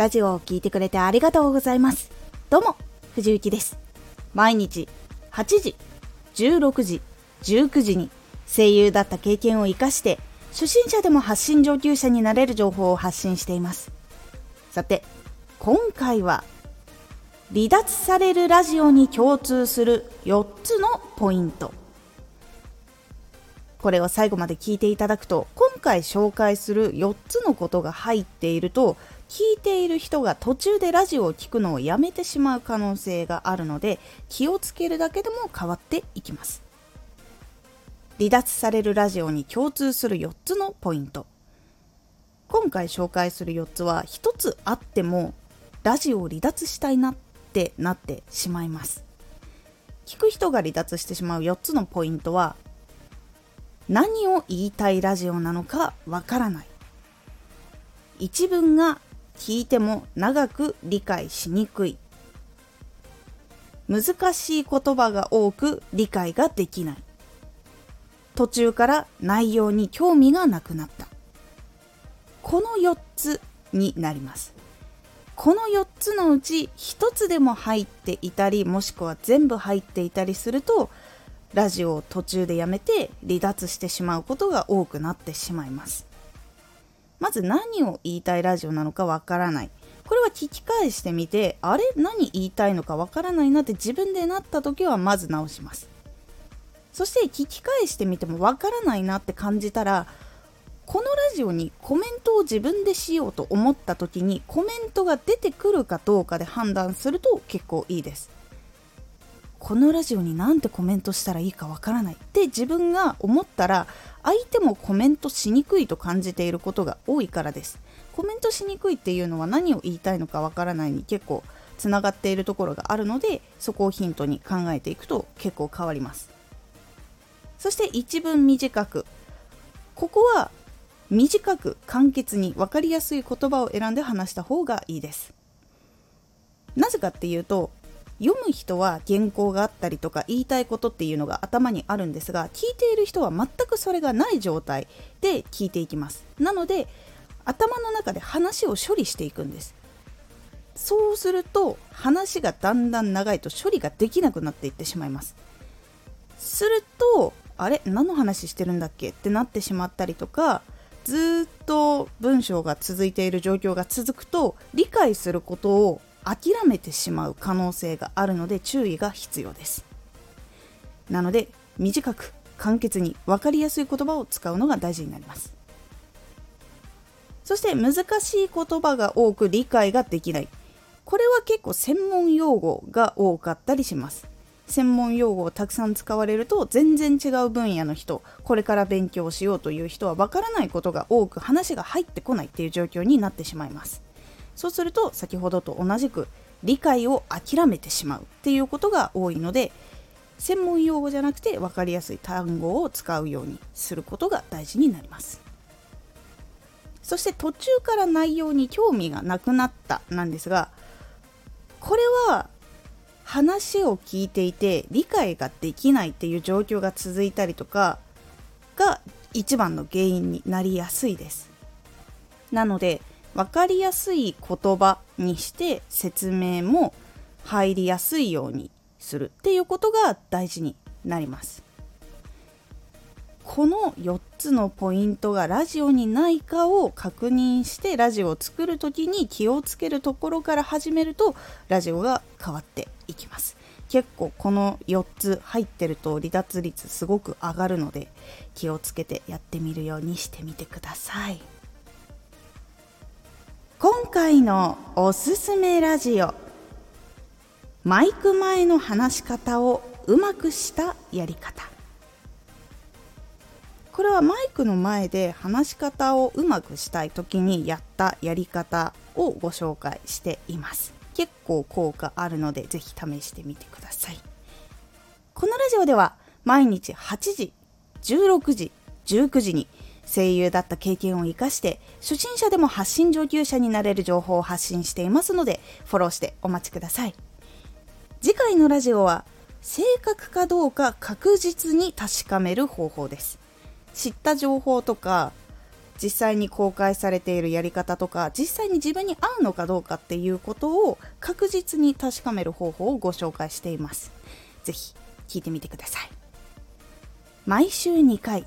ラジオを聴いてくれてありがとうございます。どうも、藤幸です。毎日8時、16時、19時に声優だった経験を活かして初心者でも発信上級者になれる情報を発信しています。さて、今回は離脱されるラジオに共通する4つのポイント。これを最後まで聞いていただくと今回紹介する4つのことが入っていると聞いている人が途中でラジオを聞くのをやめてしまう可能性があるので気をつけるだけでも変わっていきます。離脱されるラジオに共通する4つのポイント。今回紹介する4つは1つあってもラジオを離脱したいなってなってしまいます。聞く人が離脱してしまう4つのポイントは何を言いたいラジオなのかわからない。一文が聞いても長く理解しにくい。難しい言葉が多く理解ができない。途中から内容に興味がなくなった。この4つになります。この4つのうち1つでも入っていたりもしくは全部入っていたりするとラジオを途中でやめて離脱してしまうことが多くなってしまいます。まず何を言いたいラジオなのかわからない。これは聞き返してみてあれ？何言いたいのかわからないなって自分でなった時はまず直します。そして聞き返してみてもわからないなって感じたらこのラジオにコメントを自分でしようと思った時にコメントが出てくるかどうかで判断すると結構いいです。このラジオになんてコメントしたらいいかわからない。って自分が思ったら相手もコメントしにくいと感じていることが多いからです。コメントしにくいっていうのは何を言いたいのかわからないに結構つながっているところがあるのでそこをヒントに考えていくと結構変わります。そして一文短く。ここは短く簡潔に分かりやすい言葉を選んで話した方がいいです。なぜかっていうと読む人は原稿があったりとか言いたいことっていうのが頭にあるんですが聞いている人は全くそれがない状態で聞いていきます。なので頭の中で話を処理していくんです。そうすると話がだんだん長いと処理ができなくなっていってしまいます。するとあれ何の話してるんだっけってなってしまったりとかずっと文章が続いている状況が続くと理解することを諦めてしまう可能性があるので注意が必要です。なので短く簡潔に分かりやすい言葉を使うのが大事になります。そして難しい言葉が多く理解ができない。これは結構専門用語が多かったりします。専門用語をたくさん使われると全然違う分野の人これから勉強しようという人はわからないことが多く話が入ってこないっていう状況になってしまいます。そうすると先ほどと同じく理解を諦めてしまうっていうことが多いので専門用語じゃなくて分かりやすい単語を使うようにすることが大事になります。そして途中から内容に興味がなくなったなんですがこれは話を聞いていて理解ができないっていう状況が続いたりとかが一番の原因になりやすいです。なので分かりやすい言葉にして説明も入りやすいようにするっていうことが大事になります。この4つのポイントがラジオにないかを確認してラジオを作る時に気をつけるところから始めるとラジオが変わっていきます結構この4つ入ってると離脱率すごく上がるので気をつけてやってみるようにしてみてください。今回のおすすめラジオ。マイク前の話し方をうまくしたやり方。これはマイクの前で話し方をうまくしたい時にやったやり方をご紹介しています。結構効果あるのでぜひ試してみてください。このラジオでは毎日8時16時19時に声優だった経験を生かして初心者でも発信上級者になれる情報を発信していますのでフォローしてお待ちください。次回のラジオは正確かどうか確実に確かめる方法です。知った情報とか実際に公開されているやり方とか実際に自分に合うのかどうかっていうことを確実に確かめる方法をご紹介しています。是非聞いてみてください。毎週2回